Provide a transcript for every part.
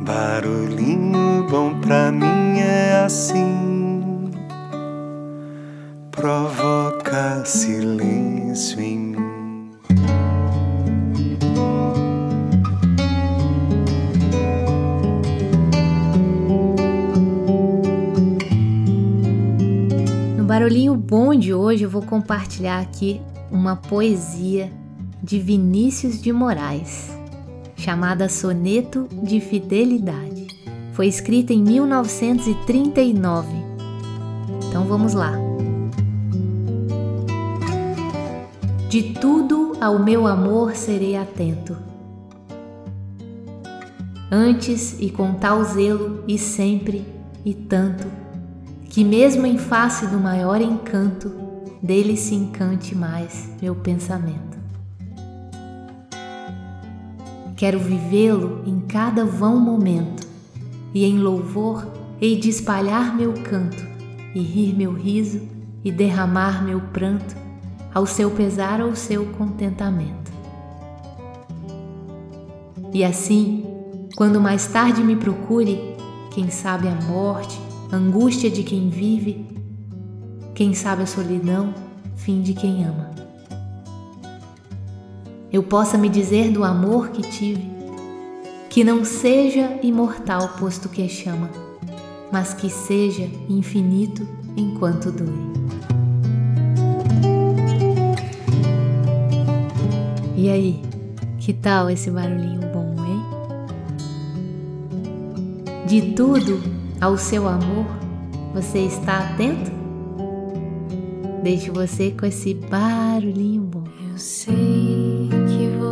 Barulhinho bom pra mim é assim, provoca silêncio em mim. No barulhinho bom de hoje eu vou compartilhar aqui uma poesia de Vinícius de Moraes chamada Soneto de Fidelidade. Foi escrita em 1939. Então vamos lá. De tudo ao meu amor serei atento. Antes e com tal zelo e sempre e tanto, que mesmo em face do maior encanto, dele se encante mais meu pensamento. Quero vivê-lo em cada vão momento, e em louvor hei de espalhar meu canto, e rir meu riso, e derramar meu pranto, ao seu pesar ou seu contentamento. E assim, quando mais tarde me procure, quem sabe a morte, angústia de quem vive, quem sabe a solidão, fim de quem ama eu possa me dizer do amor que tive, que não seja imortal posto que chama, mas que seja infinito enquanto dure. E aí, que tal esse barulhinho bom, hein? De tudo ao seu amor, você está atento? Deixo você com esse barulhinho bom. Eu sei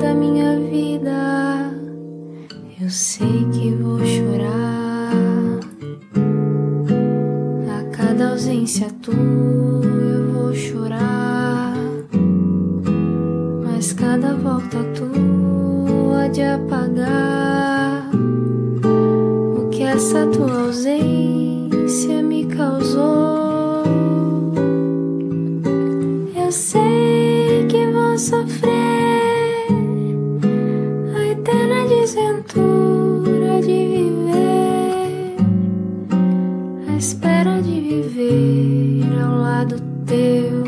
toda a minha vida. Eu sei que vou chorar a cada ausência tua. Eu vou chorar, mas cada volta tua de apagar o que essa tua ausência me causou. Eu sei desventura de viver, a espera de viver ao lado teu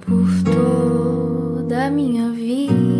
por toda a minha vida.